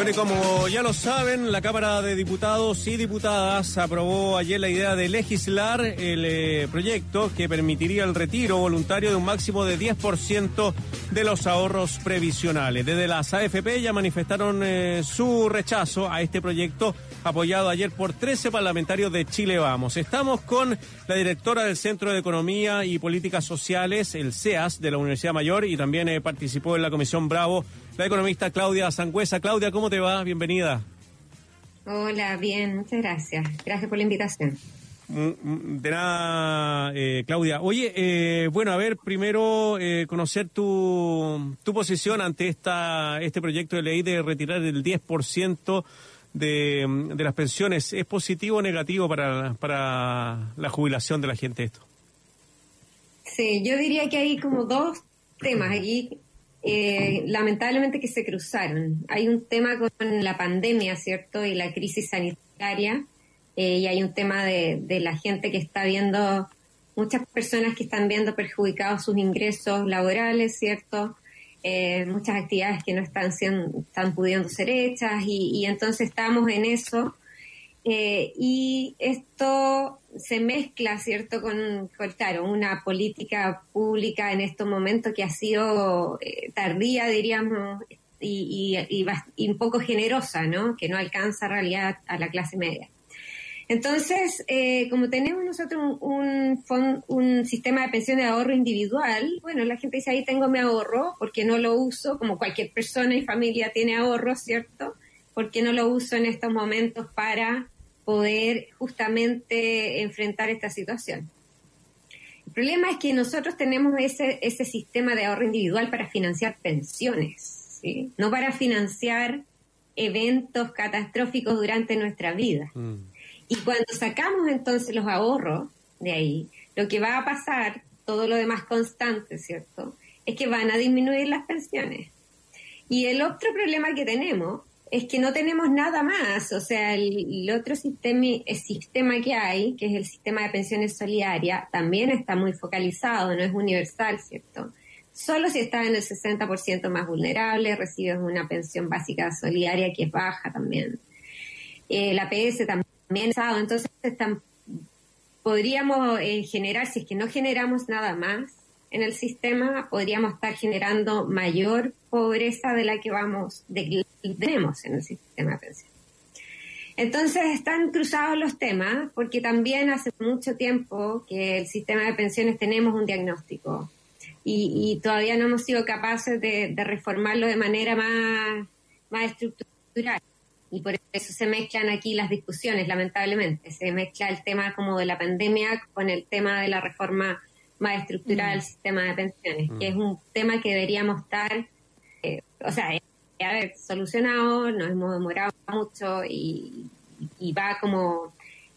Bueno, y como ya lo saben, la Cámara de Diputados y Diputadas aprobó ayer la idea de legislar el eh, proyecto que permitiría el retiro voluntario de un máximo de 10% de los ahorros previsionales. Desde las AFP ya manifestaron eh, su rechazo a este proyecto apoyado ayer por 13 parlamentarios de Chile Vamos. Estamos con la directora del Centro de Economía y Políticas Sociales, el CEAS, de la Universidad Mayor, y también eh, participó en la Comisión Bravo la economista Claudia Sangüesa. Claudia, ¿cómo te va? Bienvenida. Hola, bien, muchas gracias. Gracias por la invitación. Mm, mm, de nada, eh, Claudia. Oye, eh, bueno, a ver, primero eh, conocer tu, tu posición ante esta este proyecto de ley de retirar el 10% de, de las pensiones. ¿Es positivo o negativo para, para la jubilación de la gente esto? Sí, yo diría que hay como dos temas aquí eh, lamentablemente que se cruzaron. Hay un tema con la pandemia, ¿cierto? Y la crisis sanitaria, eh, y hay un tema de, la gente que está viendo, muchas personas que están viendo perjudicados sus ingresos laborales, ¿cierto? Eh, muchas actividades que no están, siendo, están pudiendo ser hechas, y entonces estamos en eso eh, y esto se mezcla, ¿cierto?, con, claro, una política pública en estos momentos que ha sido eh, tardía, diríamos, y, y, un poco generosa, ¿no?, que no alcanza en realidad a la clase media. Entonces, eh, como tenemos nosotros un, un, un, sistema de pensión de ahorro individual, bueno, la gente dice, ahí tengo mi ahorro, porque no lo uso, como cualquier persona y familia tiene ahorro, ¿cierto?, ¿por qué no lo uso en estos momentos para poder justamente enfrentar esta situación? El problema es que nosotros tenemos ese, ese sistema de ahorro individual para financiar pensiones, ¿sí? no para financiar eventos catastróficos durante nuestra vida. Mm. Y cuando sacamos entonces los ahorros de ahí, lo que va a pasar, todo lo demás constante, ¿cierto? Es que van a disminuir las pensiones. Y el otro problema que tenemos es que no tenemos nada más. O sea, el, otro sistema, que hay, que es el sistema de pensiones solidaria, también está muy focalizado, no es universal, ¿cierto? Solo si estás en el 60% más vulnerable, recibes una pensión básica solidaria que es baja también. Eh, la PS también entonces podríamos eh, generar, si es que no generamos nada más, en el sistema, podríamos estar generando mayor pobreza de la que vamos, de tenemos en el sistema de pensión. Entonces están cruzados los temas porque también hace mucho tiempo que el sistema de pensiones tenemos un diagnóstico y, todavía no hemos sido capaces de, reformarlo de manera más, más estructural. Y por eso se mezclan aquí las discusiones, lamentablemente. Se mezcla el tema como de la pandemia con el tema de la reforma más estructural del mm. sistema de pensiones, que es un tema que deberíamos estar, eh, o sea, haber solucionado, nos hemos demorado mucho y, va como...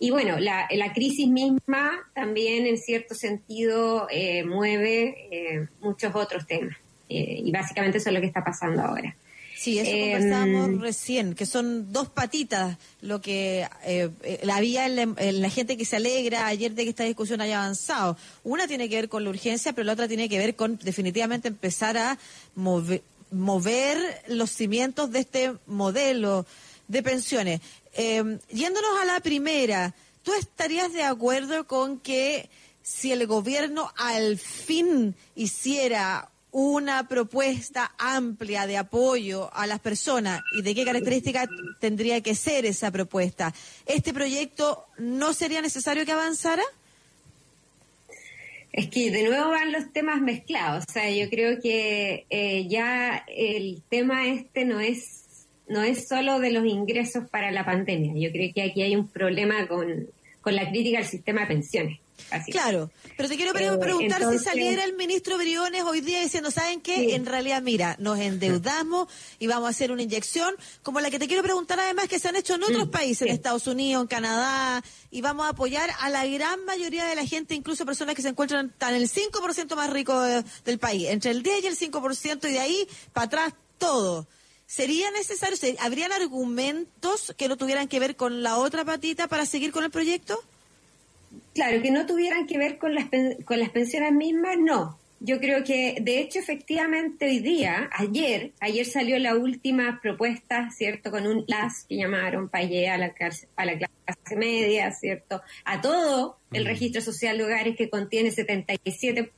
Y bueno, la, la, crisis misma también en cierto sentido eh, mueve eh, muchos otros temas. y básicamente eso es lo que está pasando ahora. Sí, eso eh, conversábamos recién, que son dos patitas lo que eh, eh la vía en la, gente que se alegra ayer de que esta discusión haya avanzado. Una tiene que ver con la urgencia, pero la otra tiene que ver con definitivamente empezar a mover, los cimientos de este modelo de pensiones. Eh, yéndonos a la primera, ¿tú estarías de acuerdo con que si el gobierno al fin hiciera una propuesta amplia de apoyo a las personas y de qué características tendría que ser esa propuesta, ¿este proyecto no sería necesario que avanzara? Es que de nuevo van los temas mezclados. O sea, yo creo que eh, ya el tema este no es no es solo de los ingresos para la pandemia. Yo creo que aquí hay un problema con, con la crítica al sistema de pensiones. Claro, pero te quiero eh, preguntar si saliera el ministro Briones hoy día diciendo, ¿saben qué? En realidad, mira, nos endeudamos y vamos a hacer una inyección como la que te quiero preguntar además que se han hecho en otros mm, países, en Estados Unidos, en Canadá, y vamos a apoyar a la gran mayoría de la gente, incluso personas que se encuentran en el 5% más rico del país, entre el 10 y el 5% y de ahí para atrás todo. ¿Sería necesario, habrían argumentos que no tuvieran que ver con la otra patita para seguir con el proyecto? Claro, que no tuvieran que ver con las, con las pensiones mismas, no. yo creo que, de hecho, efectivamente hoy día, ayer, ayer salió la última propuesta, ¿cierto? Con un LAS que llamaron para a la, a la clase media, ¿cierto? A todo el registro social de hogares que contiene 77%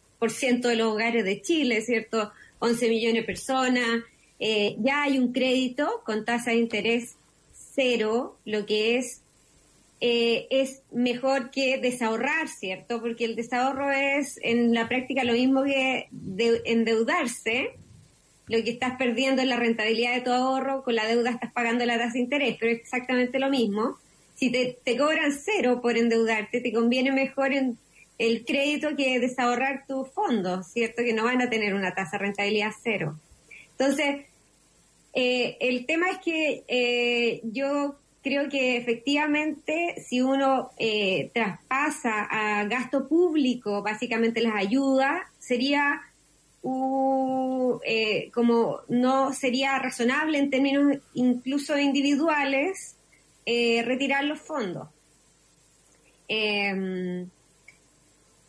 de los hogares de Chile, ¿cierto? 11 millones de personas. Eh, ya hay un crédito con tasa de interés cero, lo que es eh, es mejor que desahorrar, ¿cierto? Porque el desahorro es en la práctica lo mismo que endeudarse. Lo que estás perdiendo es la rentabilidad de tu ahorro, con la deuda estás pagando la tasa de interés, pero es exactamente lo mismo. Si te, cobran cero por endeudarte, te conviene mejor el crédito que desahorrar tus fondos, ¿cierto? Que no van a tener una tasa de rentabilidad cero. Entonces, eh, el tema es que eh, yo creo que efectivamente si uno eh, traspasa a gasto público básicamente las ayudas, sería eh, como no sería razonable en términos incluso individuales eh, retirar los fondos. Em,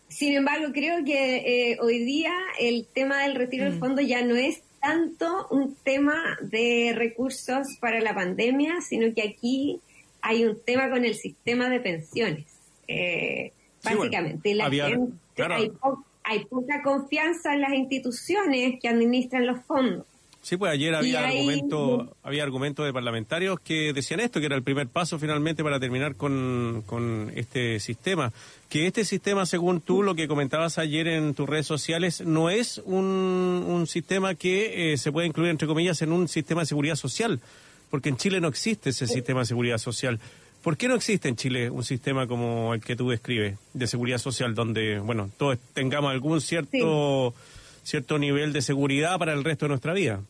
sin embargo, creo que hoy día el tema del retiro del mm. fondo ya no es tanto un tema de recursos para la pandemia, sino que aquí hay un tema con el sistema de pensiones. Eh, básicamente, hay, poca confianza en las instituciones que administran los fondos. Sí, pues ayer había argumentos había argumentos de parlamentarios que decían esto, que era el primer paso finalmente para terminar con, con este sistema. Que este sistema, según tú, lo que comentabas ayer en tus redes sociales, no es un, un sistema que eh, se puede incluir, entre comillas, en un sistema de seguridad social, porque en Chile no existe ese sistema de seguridad social. ¿Por qué no existe en Chile un sistema como el que tú describes, de seguridad social, donde, bueno, todos tengamos algún cierto cierto nivel de seguridad para el resto de nuestra vida.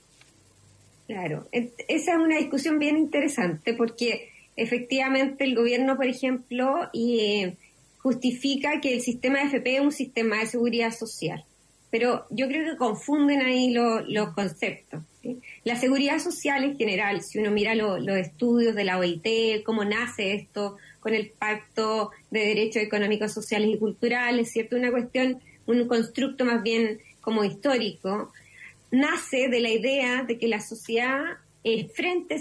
Claro, esa es una discusión bien interesante porque efectivamente el gobierno, por ejemplo, y, justifica que el sistema de FP es un sistema de seguridad social, pero yo creo que confunden ahí los conceptos. La seguridad social en general, si uno mira los estudios de la OIT, cómo nace esto con el Pacto de Derechos Económicos, Sociales y Culturales, ¿cierto? Una cuestión, un constructo más bien como histórico, nace de la idea de que la sociedad enfrente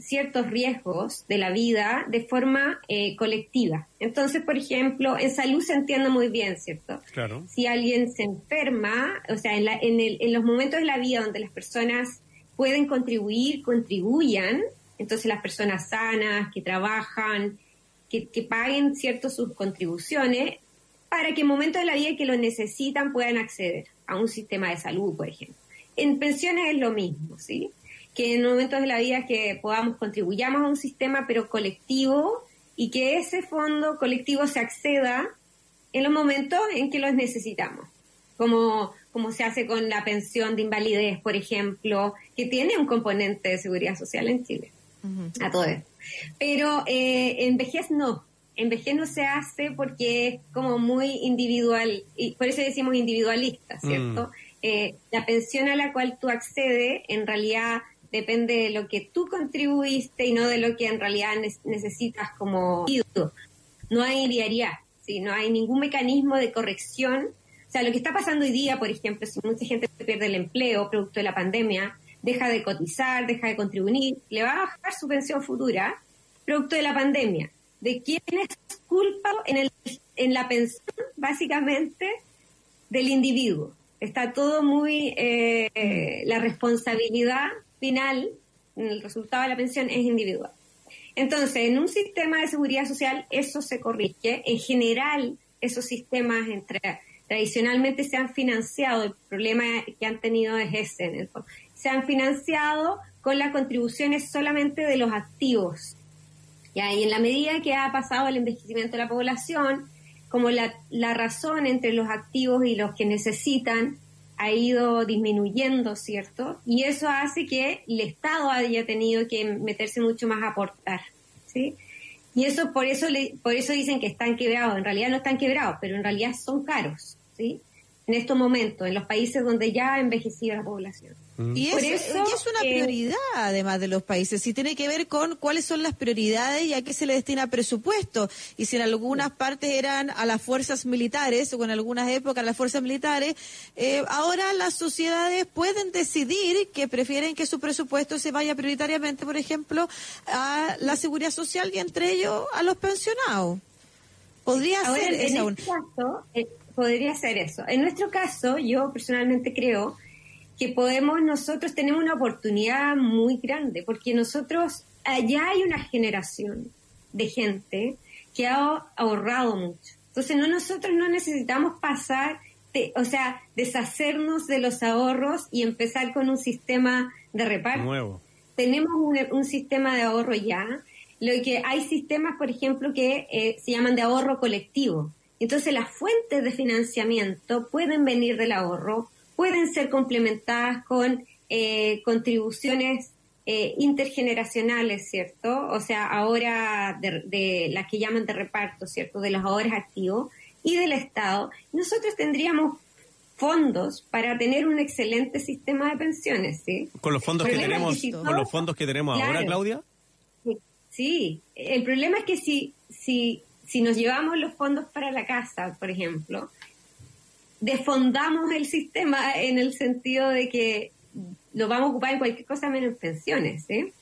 ciertos riesgos de la vida de forma eh, colectiva. Entonces, por ejemplo, en salud se entiende muy bien, ¿cierto? Claro. Si alguien se enferma, o sea, en, en los momentos de la vida donde las personas pueden contribuir, contribuyan, entonces las personas sanas, que trabajan, que, que paguen cierto sus contribuciones, para que en momentos de la vida que lo necesitan puedan acceder a un sistema de salud, por ejemplo. En pensiones es lo mismo, ¿sí? Que en momentos de la vida que podamos contribuyamos a un sistema, pero colectivo, y que ese fondo colectivo se acceda en los momentos en que los necesitamos, como, como se hace con la pensión de invalidez, por ejemplo, que tiene un componente de seguridad social en Chile, a todo esto. Pero eh, en vejez no, en vejez no se hace porque es como muy individual, y por eso decimos individualista, mm. Eh, la pensión a la cual tú accedes en realidad depende de lo que tú contribuiste y no de lo que en realidad necesitas como No hay diariedad, ¿sí? no hay ningún mecanismo de corrección. O sea, lo que está pasando hoy día, por ejemplo, si mucha gente pierde el empleo producto de la pandemia, deja de cotizar, deja de contribuir, le va a bajar su pensión futura producto de la pandemia de quién es culpa en, el, en la pensión, básicamente, del individuo. Está todo muy, eh, la responsabilidad final, el resultado de la pensión, es individual. Entonces, en un sistema de seguridad social eso se corrige. En general, esos sistemas entre, tradicionalmente se han financiado, el problema que han tenido es ese, en el fondo. Se han financiado con las contribuciones solamente de los activos y en la medida que ha pasado el envejecimiento de la población, como la, la razón entre los activos y los que necesitan ha ido disminuyendo, ¿cierto? Y eso hace que el Estado haya tenido que meterse mucho más a aportar, ¿sí? Y eso por eso por eso dicen que están quebrados, en realidad no están quebrados, pero en realidad son caros, ¿sí? En estos momentos, en los países donde ya ha envejecido la población. Mm. Y, es, es una prioridad, además de los países, y tiene que ver con cuáles son las prioridades y a qué se le destina presupuesto. Y si en algunas partes eran a las fuerzas militares, o en algunas épocas a las fuerzas militares, eh, ahora las sociedades pueden decidir que prefieren que su presupuesto se vaya prioritariamente, por ejemplo, a la seguridad social y entre ellos a los pensionados. Podría ser en este caso, eh, podría ser eso. En nuestro caso, yo personalmente creo que podemos, nosotros tenemos una oportunidad muy grande, porque nosotros, allá hay una generación de gente que ha ahorrado mucho. Entonces, no, nosotros no necesitamos pasar, o sea, deshacernos de los ahorros y empezar con un sistema de reparto. Nuevo. Tenemos un, sistema de ahorro ya. Lo que hay sistemas, por ejemplo, que eh, se llaman de ahorro colectivo. Entonces, las fuentes de financiamiento pueden venir del ahorro pueden ser complementadas con eh, contribuciones eh, intergeneracionales, ¿cierto? O sea, ahora de, las que llaman de reparto, ¿cierto? De los ahorros activos y del Estado. Nosotros tendríamos fondos para tener un excelente sistema de pensiones, ¿sí? Con los fondos que tenemos, con los fondos que tenemos ahora, Claudia. Sí, el problema es que si, si, si nos llevamos los fondos para la casa, por ejemplo, desfondamos el sistema en el sentido de que lo vamos a ocupar en cualquier cosa menos pensiones. ¿eh?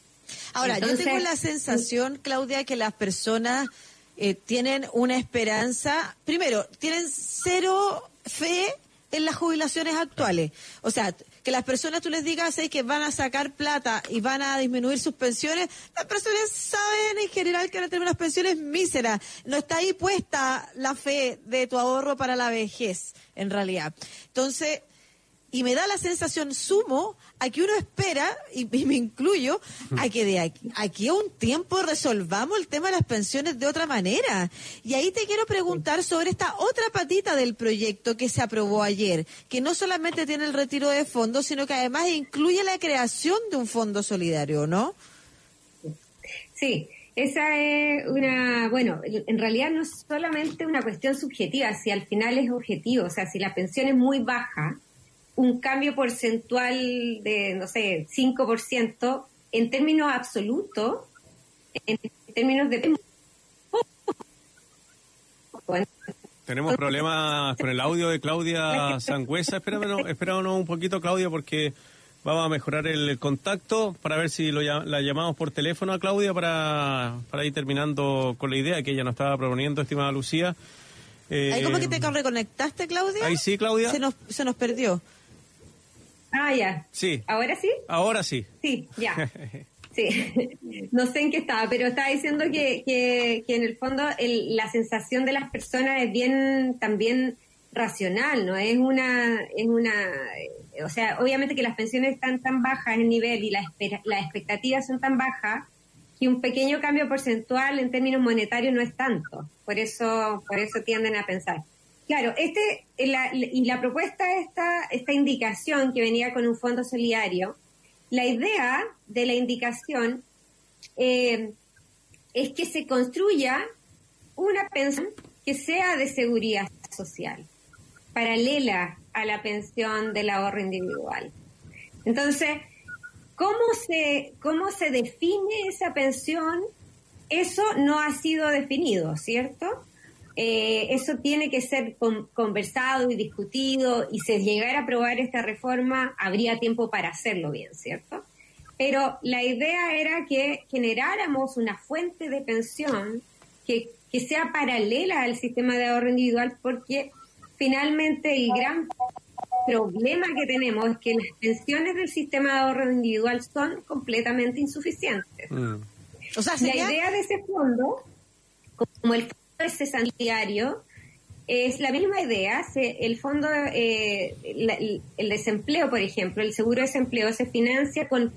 Ahora, yo tengo la sensación, Claudia, que las personas eh, tienen una esperanza, primero, tienen cero fe en las jubilaciones actuales. O sea, que las personas tú les digas que van a sacar plata y van a disminuir sus pensiones, las personas saben en general que van a tener unas pensiones míseras. No está ahí puesta la fe de tu ahorro para la vejez, en realidad. Entonces, y me da la sensación sumo a que uno espera, y, me incluyo, a que de aquí, a un tiempo resolvamos el tema de las pensiones de otra manera. Y ahí te quiero preguntar sobre esta otra patita del proyecto que se aprobó ayer, que no solamente tiene el retiro de fondos, sino que además incluye la creación de un fondo solidario, ¿no? Sí. Esa es una, bueno, en realidad no es solamente una cuestión subjetiva, si al final es objetivo, o sea, si la pensión es muy baja, un cambio porcentual de, no sé, 5%, en términos absolutos, en términos de... Tenemos problemas con el audio de Claudia Sangüesa. Espéranos, un poquito, Claudia, porque vamos a mejorar el contacto para ver si lo, la llamamos por teléfono a Claudia para, para ir terminando con la idea que ella nos estaba proponiendo, estimada Lucía. Eh, ¿Cómo que te reconectaste, Claudia? Ahí sí, Claudia. Se nos, se nos perdió. Ah, ya. Sí. ¿Ahora sí? Ahora sí. Sí, ya. Sí, no sé en qué estaba, pero estaba diciendo que, que, en el fondo la sensación de las personas es bien también racional, ¿no? Es una, es una, eh, o sea, obviamente que las pensiones están tan bajas en nivel y las, las expectativas son tan bajas que un pequeño cambio porcentual en términos monetarios no es tanto. Por eso, por eso tienden a pensar. Claro, este, y la propuesta, esta, esta indicación que venía con un fondo solidario, la idea de la indicación eh, es que se construya una pensión que sea de seguridad social, paralela a la pensión del ahorro individual. Entonces, ¿cómo se, cómo se define esa pensión? Eso no ha sido definido, ¿cierto? Eh, eso tiene que ser conversado y discutido y si llegara a aprobar esta reforma habría tiempo para hacerlo bien, ¿cierto? Pero la idea era que generáramos una fuente de pensión que, que sea paralela al sistema de ahorro individual porque finalmente el gran problema que tenemos es que las pensiones del sistema de ahorro individual son completamente insuficientes. Mm. O sea, la idea de ese fondo, como el ese sanitario es la misma idea. el fondo, eh, el, desempleo, por ejemplo, el seguro de desempleo se financia con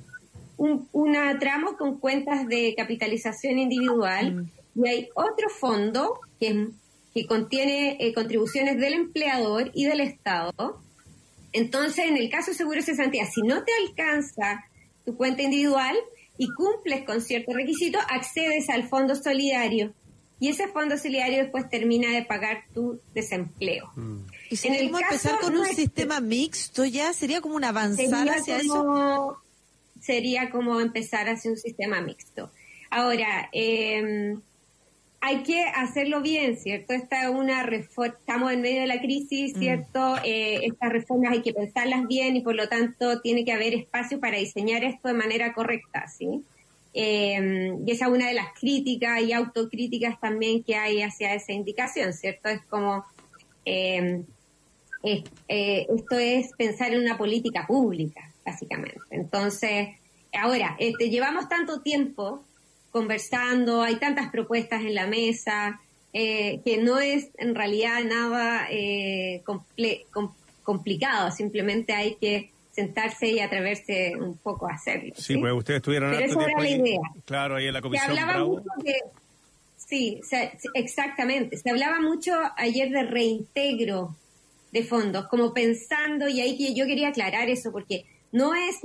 un una tramo con cuentas de capitalización individual mm. y hay otro fondo que, que contiene eh, contribuciones del empleador y del Estado. Entonces, en el caso de seguro de cesantía, si no te alcanza tu cuenta individual y cumples con ciertos requisitos, accedes al fondo solidario y ese fondo solidario después termina de pagar tu desempleo. Mm. ¿Y si empezar con un sistema mixto ya? ¿Sería como un avanzar hacia eso? Sería como empezar hacia un sistema mixto. Ahora, eh, hay que hacerlo bien, ¿cierto? Esta es una estamos en medio de la crisis, mm. ¿cierto? Eh, estas reformas hay que pensarlas bien y por lo tanto tiene que haber espacio para diseñar esto de manera correcta, ¿sí? Eh, y esa es una de las críticas y autocríticas también que hay hacia esa indicación, ¿cierto? Es como, eh, esto es pensar en una política pública, básicamente. Entonces, ahora, este, llevamos tanto tiempo conversando, hay tantas propuestas en la mesa, eh, que no es en realidad nada eh, complicado, simplemente hay que sentarse y atreverse un poco a hacerlo. Sí, pues ustedes estuvieron Pero esa era la idea. Claro, ahí en la comisión. Se hablaba mucho de, sí, exactamente. Se hablaba mucho ayer de reintegro de fondos, como pensando, y ahí que yo quería aclarar eso, porque no es,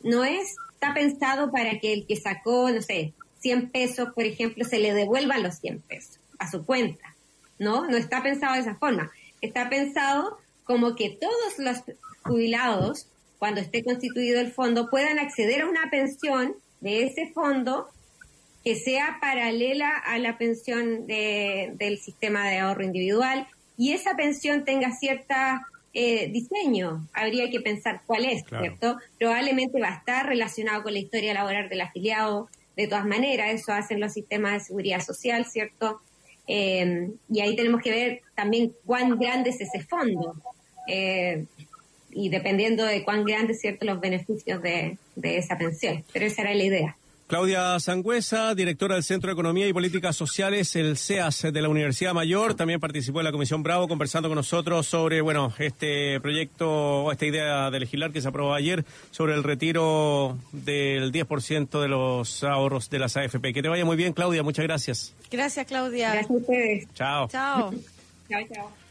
no es, está pensado para que el que sacó, no sé, 100 pesos, por ejemplo, se le devuelvan los 100 pesos a su cuenta, ¿no? No está pensado de esa forma. Está pensado como que todos los jubilados, cuando esté constituido el fondo, puedan acceder a una pensión de ese fondo que sea paralela a la pensión del sistema de ahorro individual y esa pensión tenga cierta eh, diseño. Habría que pensar cuál es, ¿cierto? Probablemente va a estar relacionado con la historia laboral del afiliado, de todas maneras, eso hacen los sistemas de seguridad social, ¿cierto? Eh, y ahí tenemos que ver también cuán grande es ese fondo. Eh, y dependiendo de cuán grandes, ¿cierto?, los beneficios de, de esa pensión. Pero esa era la idea. Claudia Sangüesa, directora del Centro de Economía y Políticas Sociales, el CEAS de la Universidad Mayor, también participó en la Comisión Bravo conversando con nosotros sobre, bueno, este proyecto o esta idea de legislar que se aprobó ayer sobre el retiro del 10% de los ahorros de las AFP. Que te vaya muy bien, Claudia, muchas gracias. Gracias, Claudia. Gracias a ustedes. Chao. Chao. chao, chao.